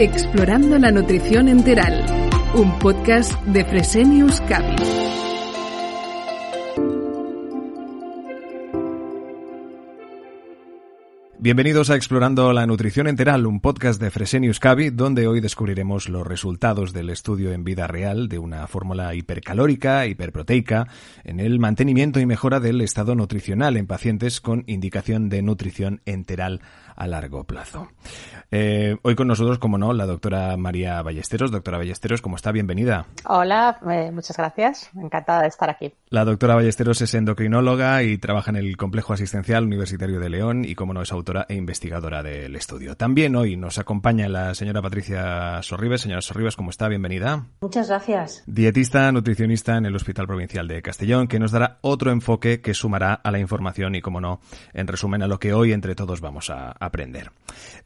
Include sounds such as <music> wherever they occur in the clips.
Explorando la nutrición enteral, un podcast de Fresenius Cavi. Bienvenidos a Explorando la Nutrición Enteral, un podcast de Fresenius Cavi, donde hoy descubriremos los resultados del estudio en vida real de una fórmula hipercalórica, hiperproteica, en el mantenimiento y mejora del estado nutricional en pacientes con indicación de nutrición enteral a largo plazo. Eh, hoy con nosotros, como no, la doctora María Ballesteros. Doctora Ballesteros, ¿cómo está? Bienvenida. Hola, eh, muchas gracias. Encantada de estar aquí. La doctora Ballesteros es endocrinóloga y trabaja en el Complejo Asistencial Universitario de León y, como no, es autora e investigadora del estudio. También hoy nos acompaña la señora Patricia Sorribes. Señora Sorribes, ¿cómo está? Bienvenida. Muchas gracias. Dietista, nutricionista en el Hospital Provincial de Castellón, que nos dará otro enfoque que sumará a la información y, como no, en resumen, a lo que hoy entre todos vamos a aprender.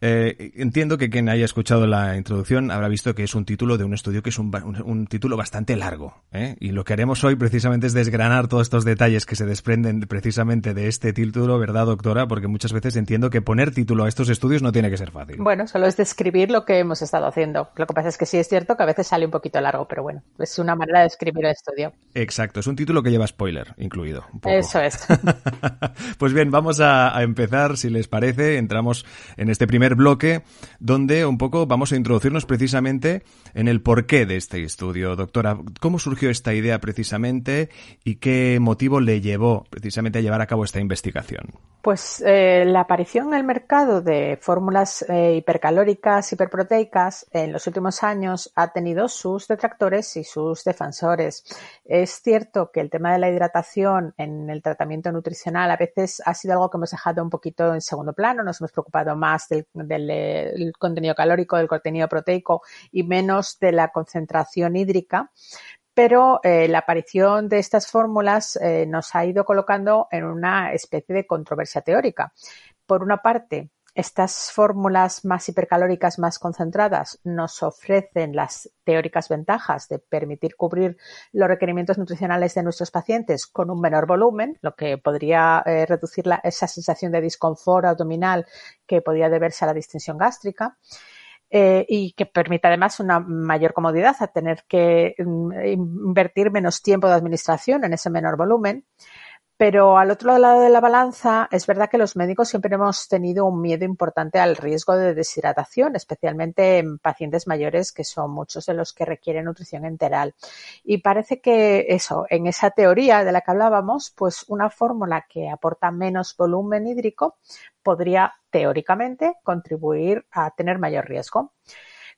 Eh, entiendo que quien haya escuchado la introducción habrá visto que es un título de un estudio que es un, un, un título bastante largo. ¿eh? Y lo que haremos hoy precisamente es desgranar todos estos detalles que se desprenden precisamente de este título, ¿verdad, doctora? Porque muchas veces entiendo que poner título a estos estudios no tiene que ser fácil. Bueno, solo es describir lo que hemos estado haciendo. Lo que pasa es que sí es cierto que a veces sale un poquito largo, pero bueno, es una manera de escribir el estudio. Exacto, es un título que lleva spoiler incluido. Eso es. <laughs> pues bien, vamos a, a empezar, si les parece. Entramos en este primer bloque donde un poco vamos a introducirnos precisamente en el porqué de este estudio. Doctora, ¿cómo surgió esta idea precisamente y qué motivo le llevó precisamente a llevar a cabo esta investigación? Pues eh, la aparición en el mercado de fórmulas eh, hipercalóricas, hiperproteicas, en los últimos años ha tenido sus detractores y sus defensores. Es cierto que el tema de la hidratación en el tratamiento nutricional a veces ha sido algo que hemos dejado un poquito en segundo plano, nos hemos preocupado más del, contenido calórico, del contenido proteico y menos de la concentración hídrica pero eh, la aparición de estas fórmulas eh, nos ha ido colocando en una especie de controversia teórica. Por una parte, estas fórmulas más hipercalóricas, más concentradas, nos ofrecen las teóricas ventajas de permitir cubrir los requerimientos nutricionales de nuestros pacientes con un menor volumen, lo que podría eh, reducir esa sensación de disconfort abdominal que podría deberse a la distensión gástrica eh, y que permite además una mayor comodidad a tener que um, invertir menos tiempo de administración en ese menor volumen. Pero al otro lado de la balanza, es verdad que los médicos siempre hemos tenido un miedo importante al riesgo de deshidratación, especialmente en pacientes mayores, que son muchos de los que requieren nutrición enteral. Y parece que eso, en esa teoría de la que hablábamos, pues una fórmula que aporta menos volumen hídrico podría teóricamente contribuir a tener mayor riesgo.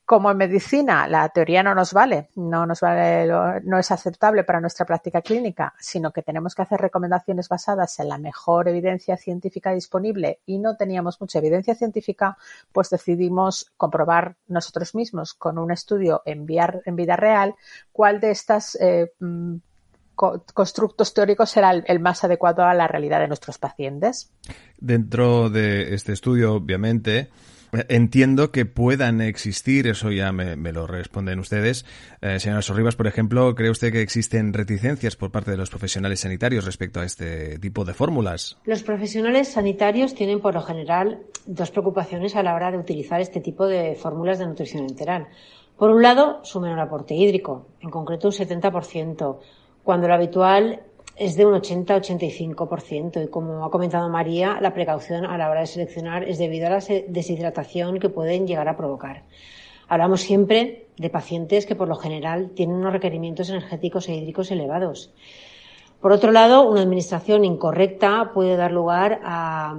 Como en medicina la teoría no nos vale, no nos vale, no es aceptable para nuestra práctica clínica, sino que tenemos que hacer recomendaciones basadas en la mejor evidencia científica disponible y no teníamos mucha evidencia científica, pues decidimos comprobar nosotros mismos con un estudio en, en vida real cuál de estas eh, constructos teóricos será el, más adecuado a la realidad de nuestros pacientes. Dentro de este estudio, obviamente, entiendo que puedan existir, eso ya me, lo responden ustedes. Eh, señora Sorribas, por ejemplo, ¿cree usted que existen reticencias por parte de los profesionales sanitarios respecto a este tipo de fórmulas? Los profesionales sanitarios tienen, por lo general, dos preocupaciones a la hora de utilizar este tipo de fórmulas de nutrición enteral. Por un lado, su menor aporte hídrico, en concreto un 70%, cuando lo habitual es de un 80-85% y como ha comentado María, la precaución a la hora de seleccionar es debido a la deshidratación que pueden llegar a provocar. Hablamos siempre de pacientes que por lo general tienen unos requerimientos energéticos e hídricos elevados. Por otro lado, una administración incorrecta puede dar lugar a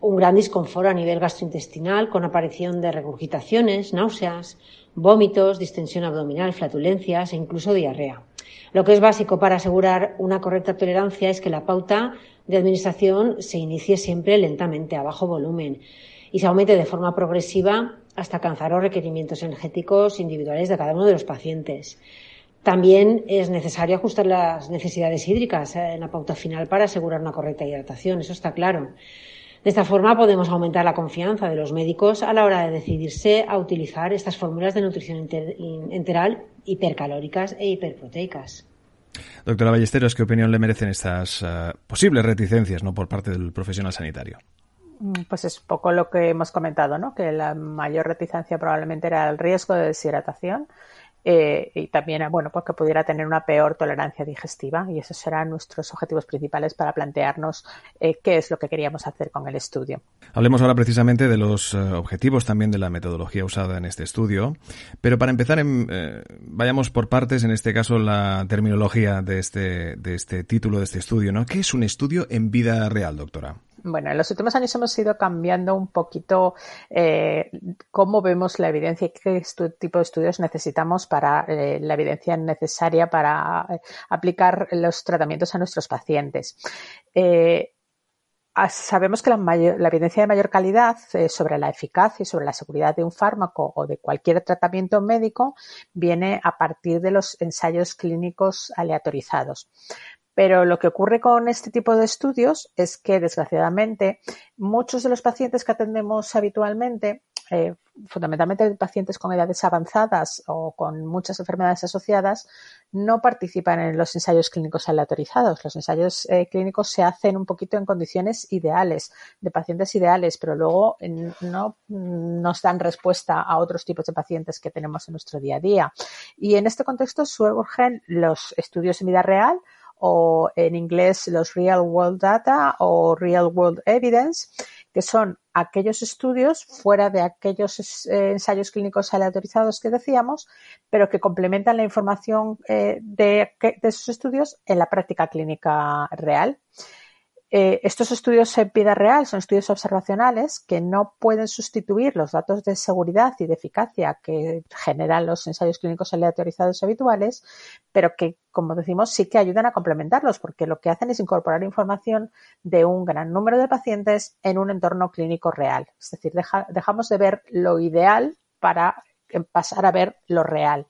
un gran disconfort a nivel gastrointestinal con aparición de regurgitaciones, náuseas, vómitos, distensión abdominal, flatulencias e incluso diarrea. Lo que es básico para asegurar una correcta tolerancia es que la pauta de administración se inicie siempre lentamente, a bajo volumen. y se aumente de forma progresiva hasta alcanzar los requerimientos energéticos individuales de cada uno de los pacientes. También es necesario ajustar las necesidades hídricas eh, en la pauta final para asegurar una correcta hidratación, eso está claro. De esta forma podemos aumentar la confianza de los médicos a la hora de decidirse a utilizar estas fórmulas de nutrición enteral hipercalóricas e hiperproteicas. Doctora Ballesteros, ¿qué opinión le merecen estas uh, posibles reticencias ¿no? por parte del profesional sanitario? Mm, pues es poco lo que hemos comentado, ¿no? Que la mayor reticencia probablemente era el riesgo de deshidratación eh, y también, bueno, pues que pudiera tener una peor tolerancia digestiva y esos serán nuestros objetivos principales para plantearnos eh, qué es lo que queríamos hacer con el estudio. Hablemos ahora precisamente de los eh, objetivos también de la metodología usada en este estudio, pero para empezar, en, vayamos por partes, en este caso la terminología de este, de este título de este estudio, ¿no? ¿Qué es un estudio en vida real, doctora? Bueno, en los últimos años hemos ido cambiando un poquito eh, cómo vemos la evidencia y qué tipo de estudios necesitamos para eh, la evidencia necesaria para eh, aplicar los tratamientos a nuestros pacientes. sabemos que la, la, evidencia de mayor calidad sobre la eficacia y sobre la seguridad de un fármaco o de cualquier tratamiento médico viene a partir de los ensayos clínicos aleatorizados. Pero lo que ocurre con este tipo de estudios es que, desgraciadamente, muchos de los pacientes que atendemos habitualmente, eh, fundamentalmente pacientes con edades avanzadas o con muchas enfermedades asociadas, no participan en los ensayos clínicos aleatorizados. Los ensayos eh, clínicos se hacen un poquito en condiciones ideales, de pacientes ideales, pero luego no nos dan respuesta a otros tipos de pacientes que tenemos en nuestro día a día. Y en este contexto surgen los estudios en vida real o en inglés los Real World Data o Real World Evidence, que son aquellos estudios fuera de aquellos eh, ensayos clínicos aleatorizados que decíamos, pero que complementan la información eh, de, de esos estudios en la práctica clínica real. Eh, estos estudios en vida real son estudios observacionales que no pueden sustituir los datos de seguridad y de eficacia que generan los ensayos clínicos aleatorizados habituales, pero que, como decimos, sí que ayudan a complementarlos porque lo que hacen es incorporar información de un gran número de pacientes en un entorno clínico real. Es decir, dejamos de ver lo ideal para pasar a ver lo real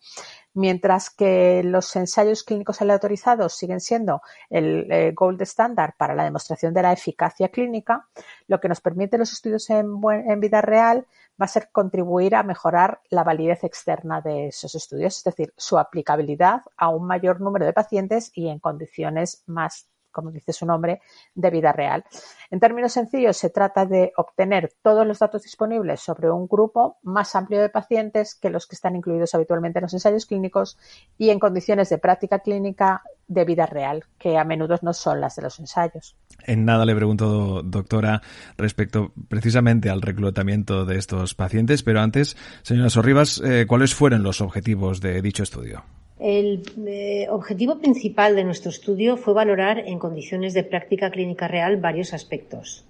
mientras que los ensayos clínicos aleatorizados siguen siendo el eh, gold standard para la demostración de la eficacia clínica, lo que nos permite los estudios en, en, vida real va a ser contribuir a mejorar la validez externa de esos estudios, es decir, su aplicabilidad a un mayor número de pacientes y en condiciones más como dice su nombre, de vida real. En términos sencillos, se trata de obtener todos los datos disponibles sobre un grupo más amplio de pacientes que los que están incluidos habitualmente en los ensayos clínicos y en condiciones de práctica clínica de vida real, que a menudo no son las de los ensayos. En nada le pregunto, doctora, respecto precisamente al reclutamiento de estos pacientes, pero antes, señora Sorribas, eh, ¿cuáles fueron los objetivos de dicho estudio? El eh, objetivo principal de nuestro estudio fue valorar en condiciones de práctica clínica real varios aspectos.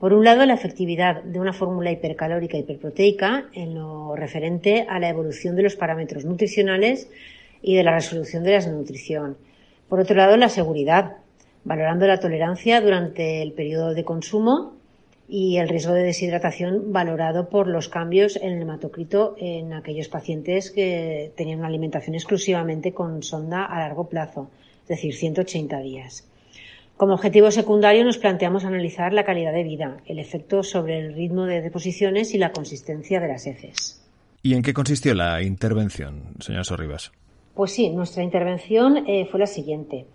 Por un lado, la efectividad de una fórmula hipercalórica hiperproteica en lo referente a la evolución de los parámetros nutricionales y de la resolución de la nutrición. Por otro lado, la seguridad, valorando la tolerancia durante el periodo de consumo y el riesgo de deshidratación valorado por los cambios en el hematocrito en aquellos pacientes que tenían una alimentación exclusivamente con sonda a largo plazo, es decir, 180 días. Como objetivo secundario nos planteamos analizar la calidad de vida, el efecto sobre el ritmo de deposiciones y la consistencia de las heces. ¿Y en qué consistió la intervención, señor Sorribas? Pues sí, nuestra intervención eh, fue la siguiente.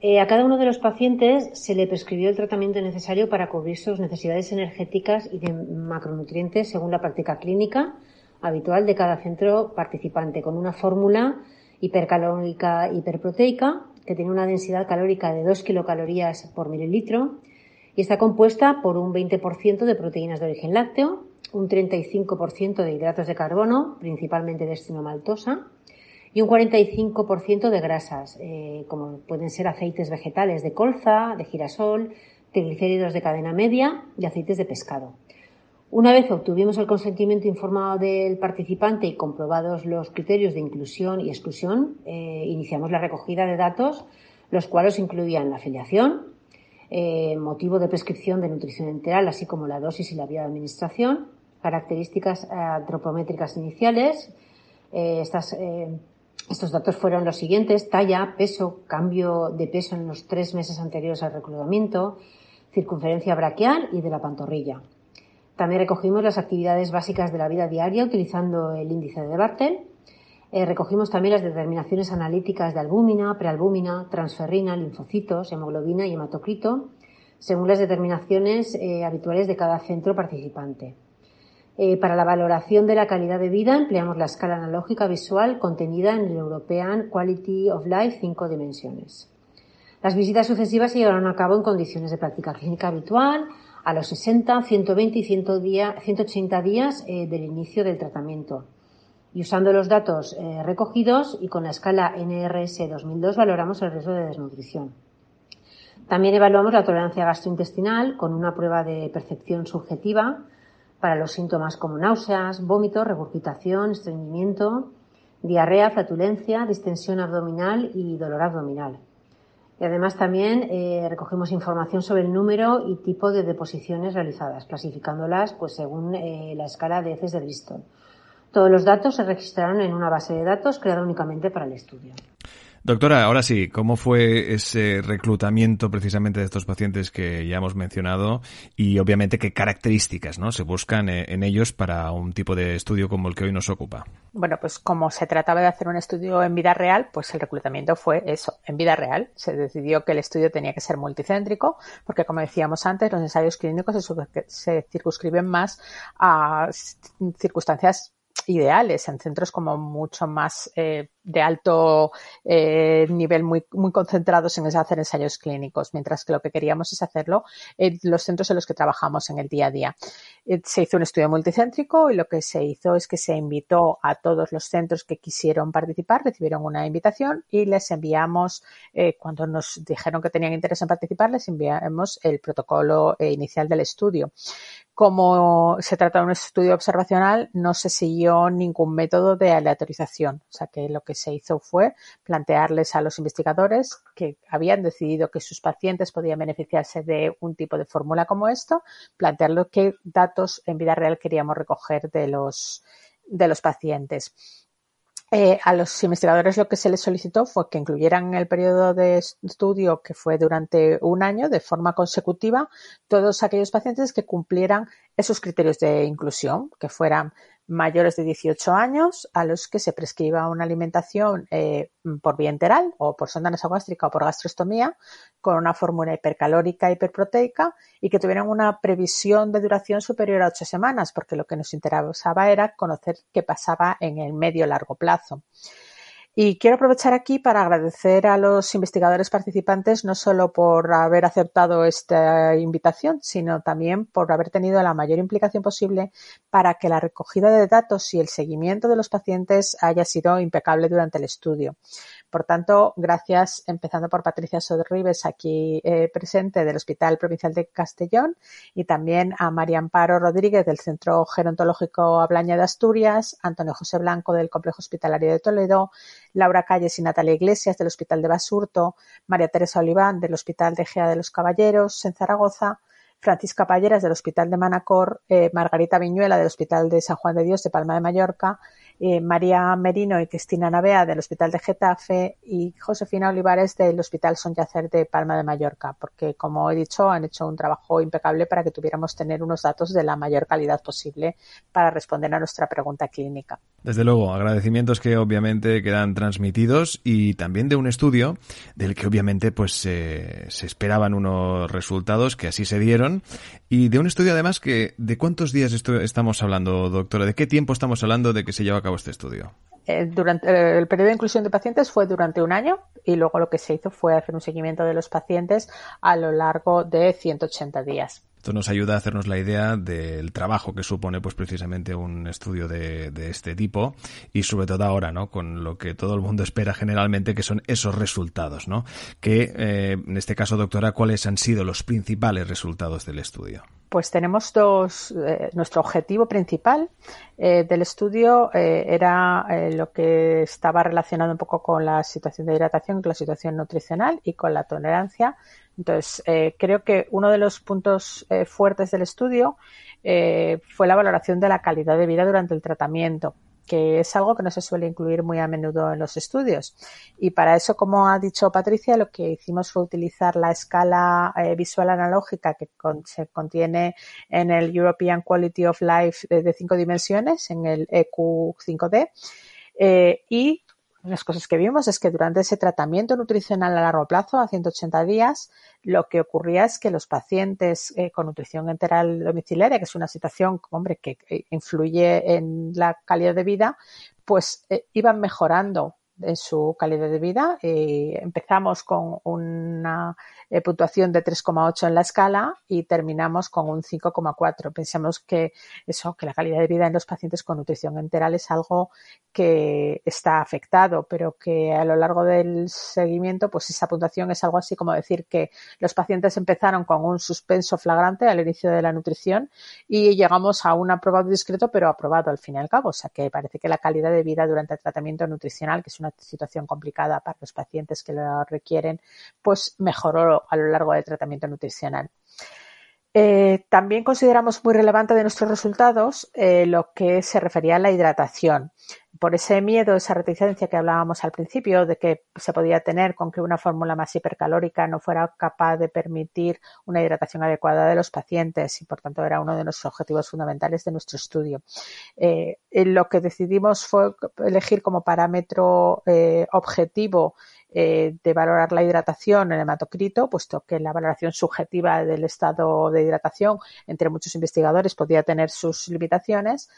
Eh, a cada uno de los pacientes se le prescribió el tratamiento necesario para cubrir sus necesidades energéticas y de macronutrientes según la práctica clínica habitual de cada centro participante, con una fórmula hipercalórica hiperproteica que tiene una densidad calórica de 2 kilocalorías por mililitro y está compuesta por un 20% de proteínas de origen lácteo, un 35% de hidratos de carbono, principalmente de estinomaltosa, y un 45% de grasas, eh, como pueden ser aceites vegetales de colza, de girasol, triglicéridos de cadena media y aceites de pescado. Una vez obtuvimos el consentimiento informado del participante y comprobados los criterios de inclusión y exclusión, eh, iniciamos la recogida de datos, los cuales incluían la afiliación, eh, motivo de prescripción de nutrición enteral, así como la dosis y la vía de administración, características antropométricas iniciales. Estas, estos datos fueron los siguientes, talla, peso, cambio de peso en los tres meses anteriores al reclutamiento, circunferencia braquial y de la pantorrilla. También recogimos las actividades básicas de la vida diaria utilizando el índice de Bartel. Eh, recogimos también las determinaciones analíticas de albúmina, prealbúmina, transferrina, linfocitos, hemoglobina y hematocrito, según las determinaciones eh, habituales de cada centro participante. Eh, para la valoración de la calidad de vida empleamos la escala analógica visual contenida en el European Quality of Life 5 dimensiones. Las visitas sucesivas se llevaron a cabo en condiciones de práctica clínica habitual, a los 60, 120 y 180 días eh, del inicio del tratamiento. Y usando los datos eh, recogidos y con la escala NRS 2002 valoramos el riesgo de desnutrición. También evaluamos la tolerancia gastrointestinal con una prueba de percepción subjetiva para los síntomas como náuseas, vómitos, regurgitación, estreñimiento, diarrea, flatulencia, distensión abdominal y dolor abdominal. Y además también eh, recogemos información sobre el número y tipo de deposiciones realizadas, clasificándolas pues según eh, la escala de heces de Bristol. Todos los datos se registraron en una base de datos creada únicamente para el estudio. Doctora, ahora sí, ¿cómo fue ese reclutamiento precisamente de estos pacientes que ya hemos mencionado y obviamente qué características ¿no? se buscan eh, en ellos para un tipo de estudio como el que hoy nos ocupa? Bueno, pues como se trataba de hacer un estudio en vida real, pues el reclutamiento fue eso, en vida real. Se decidió que el estudio tenía que ser multicéntrico porque, como decíamos antes, los ensayos clínicos se circunscriben más a circunstancias ideales en centros como mucho más eh, de alto eh, nivel, muy, muy concentrados en hacer ensayos clínicos, mientras que lo que queríamos es hacerlo en los centros en los que trabajamos en el día a día. Eh, se hizo un estudio multicéntrico y lo que se hizo es que se invitó a todos los centros que quisieron participar, recibieron una invitación y les enviamos, cuando nos dijeron que tenían interés en participar, les enviamos el protocolo inicial del estudio. Como se trata de un estudio observacional, no se siguió ningún método de aleatorización. O sea que lo que se hizo fue plantearles a los investigadores que habían decidido que sus pacientes podían beneficiarse de un tipo de fórmula como esto, plantearles qué datos en vida real queríamos recoger de los, de los pacientes. Eh, a los investigadores lo que se les solicitó fue que incluyeran en el periodo de estudio, que fue durante un año, de forma consecutiva, todos aquellos pacientes que cumplieran esos criterios de inclusión, que fueran mayores de 18 años a los que se prescriba una alimentación eh, por vía enteral o por sonda nasogástrica o por gastrostomía con una fórmula hipercalórica hiperproteica y que tuvieran una previsión de duración superior a ocho semanas porque lo que nos interesaba era conocer qué pasaba en el medio largo plazo. Y quiero aprovechar aquí para agradecer a los investigadores participantes no solo por haber aceptado esta invitación, sino también por haber tenido la mayor implicación posible para que la recogida de datos y el seguimiento de los pacientes haya sido impecable durante el estudio. Por tanto, gracias, empezando por Patricia Sodribes, aquí eh, presente del Hospital Provincial de Castellón, y también a María Amparo Rodríguez del Centro Gerontológico Ablaña de Asturias, Antonio José Blanco del Complejo Hospitalario de Toledo, Laura Calles y Natalia Iglesias del Hospital de Basurto, María Teresa Oliván del Hospital de Gea de los Caballeros en Zaragoza, Francisca Palleras del Hospital de Manacor, eh, Margarita Viñuela del Hospital de San Juan de Dios de Palma de Mallorca, eh, María Merino y Cristina Navea del Hospital de Getafe y Josefina Olivares del Hospital Son Yacer de Palma de Mallorca, porque como he dicho, han hecho un trabajo impecable para que tuviéramos tener unos datos de la mayor calidad posible para responder a nuestra pregunta clínica. Desde luego, agradecimientos que obviamente quedan transmitidos y también de un estudio del que obviamente pues se esperaban unos resultados que así se dieron y de un estudio además que de cuántos días estamos hablando, doctora, de qué tiempo estamos hablando de que se lleva a este estudio. Eh, durante eh, el periodo de inclusión de pacientes fue durante un año y luego lo que se hizo fue hacer un seguimiento de los pacientes a lo largo de 180 días. Esto nos ayuda a hacernos la idea del trabajo que supone pues precisamente un estudio de, este tipo y sobre todo ahora, ¿no? Con lo que todo el mundo espera generalmente que son esos resultados, ¿no? Que eh, en este caso, doctora, ¿cuáles han sido los principales resultados del estudio? Pues tenemos dos. Eh, nuestro objetivo principal eh, del estudio eh, era lo que estaba relacionado un poco con la situación de hidratación, con la situación nutricional y con la tolerancia. Entonces, creo que uno de los puntos fuertes del estudio fue la valoración de la calidad de vida durante el tratamiento que es algo que no se suele incluir muy a menudo en los estudios. Y para eso, como ha dicho Patricia, lo que hicimos fue utilizar la escala eh, visual analógica que se contiene en el European Quality of Life de, cinco dimensiones, en el EQ5D, eh, y las cosas que vimos es que durante ese tratamiento nutricional a largo plazo, a 180 días, lo que ocurría es que los pacientes eh, con nutrición enteral domiciliaria, que es una situación, hombre, que influye en la calidad de vida, pues eh, iban mejorando en su calidad de vida. Eh, empezamos con una eh, puntuación de 3,8 en la escala y terminamos con un 5,4. Pensamos que eso, que la calidad de vida en los pacientes con nutrición enteral es algo que está afectado, pero que a lo largo del seguimiento, pues esa puntuación es algo así como decir que los pacientes empezaron con un suspenso flagrante al inicio de la nutrición y llegamos a un aprobado discreto, pero aprobado al fin y al cabo. O sea que parece que la calidad de vida durante el tratamiento nutricional, que es una situación complicada para los pacientes que lo requieren, pues mejoró a lo largo del tratamiento nutricional. Eh, también consideramos muy relevante de nuestros resultados eh, lo que se refería a la hidratación por ese miedo, esa reticencia que hablábamos al principio de que se podía tener con que una fórmula más hipercalórica no fuera capaz de permitir una hidratación adecuada de los pacientes y por tanto era uno de nuestros objetivos fundamentales de nuestro estudio. Eh, lo que decidimos fue elegir como parámetro objetivo eh, de valorar la hidratación en hematocrito, puesto que la valoración subjetiva del estado de hidratación entre muchos investigadores podía tener sus limitaciones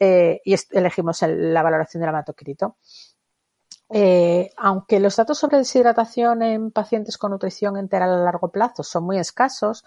eh, y elegimos la valoración del hematocrito. Eh, aunque los datos sobre deshidratación en pacientes con nutrición enteral a largo plazo son muy escasos,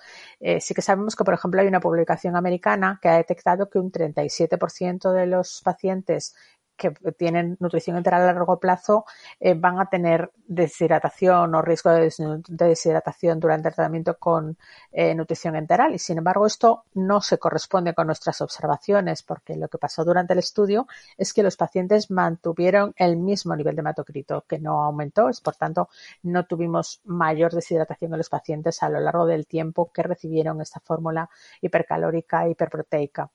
sí que sabemos que, por ejemplo, hay una publicación americana que ha detectado que un 37% de los pacientes que tienen nutrición enteral a largo plazo eh, van a tener deshidratación o riesgo de deshidratación durante el tratamiento con eh, nutrición enteral. Y sin embargo, esto no se corresponde con nuestras observaciones porque lo que pasó durante el estudio es que los pacientes mantuvieron el mismo nivel de hematocrito, que no aumentó. Es, por tanto, no tuvimos mayor deshidratación en los pacientes a lo largo del tiempo que recibieron esta fórmula hipercalórica e hiperproteica.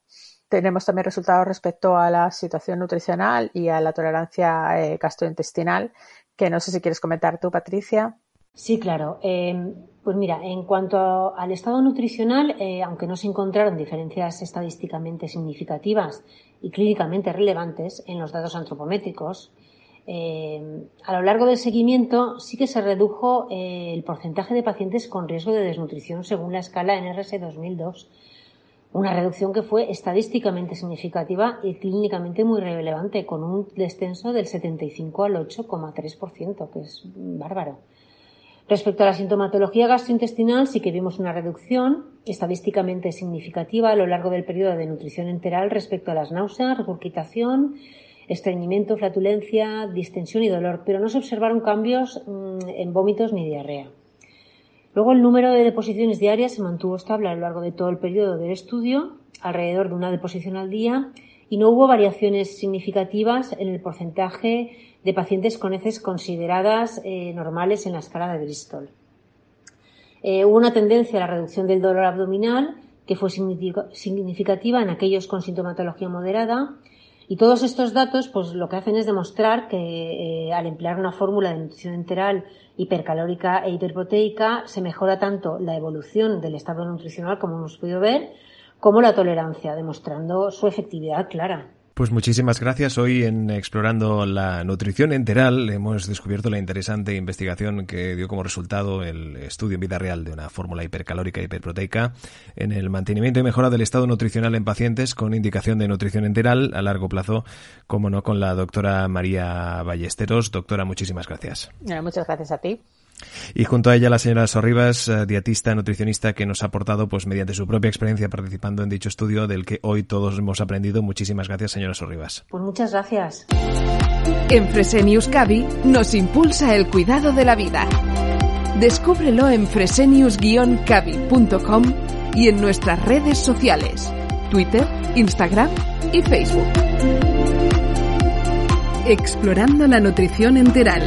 Tenemos también resultados respecto a la situación nutricional y a la tolerancia eh, gastrointestinal, que no sé si quieres comentar tú, Patricia. Sí, claro. Em, pues mira, en cuanto al estado nutricional, eh, aunque no se encontraron diferencias estadísticamente significativas y clínicamente relevantes en los datos antropométricos, em, a lo largo del seguimiento sí que se redujo eh, el porcentaje de pacientes con riesgo de desnutrición según la escala NRS 2002 una reducción que fue estadísticamente significativa y clínicamente muy relevante, con un descenso del 75 al 8,3%, que es bárbaro. Respecto a la sintomatología gastrointestinal, sí que vimos una reducción estadísticamente significativa a lo largo del periodo de nutrición enteral respecto a las náuseas, regurgitación, estreñimiento, flatulencia, distensión y dolor, pero no se observaron cambios mm, en vómitos ni diarrea. Luego el número de deposiciones diarias se mantuvo estable a lo largo de todo el periodo del estudio, alrededor de una deposición al día, y no hubo variaciones significativas en el porcentaje de pacientes con heces consideradas eh, normales en la escala de Bristol. Eh, hubo una tendencia a la reducción del dolor abdominal que fue significativa en aquellos con sintomatología moderada y todos estos datos, pues lo que hacen es demostrar que eh, al emplear una fórmula de nutrición enteral hipercalórica e hiperproteica se mejora tanto la evolución del estado nutricional, como hemos podido ver, como la tolerancia, demostrando su efectividad clara. Pues muchísimas gracias. Hoy en Explorando la Nutrición Enteral hemos descubierto la interesante investigación que dio como resultado el estudio en vida real de una fórmula hipercalórica hiperproteica en el mantenimiento y mejora del estado nutricional en pacientes con indicación de nutrición enteral a largo plazo, como no, con la doctora María Ballesteros. Doctora, muchísimas gracias. Muchas gracias a ti. Y junto a ella la señora Sorribas, eh, dietista, nutricionista, que nos ha aportado, pues mediante su propia experiencia participando en dicho estudio, del que hoy todos hemos aprendido. Muchísimas gracias, señora Sorribas. Pues muchas gracias. En Fresenius Cavi nos impulsa el cuidado de la vida. Descúbrelo en fresenius-cavi.com y en nuestras redes sociales, Twitter, Instagram y Facebook. Explorando la nutrición enteral.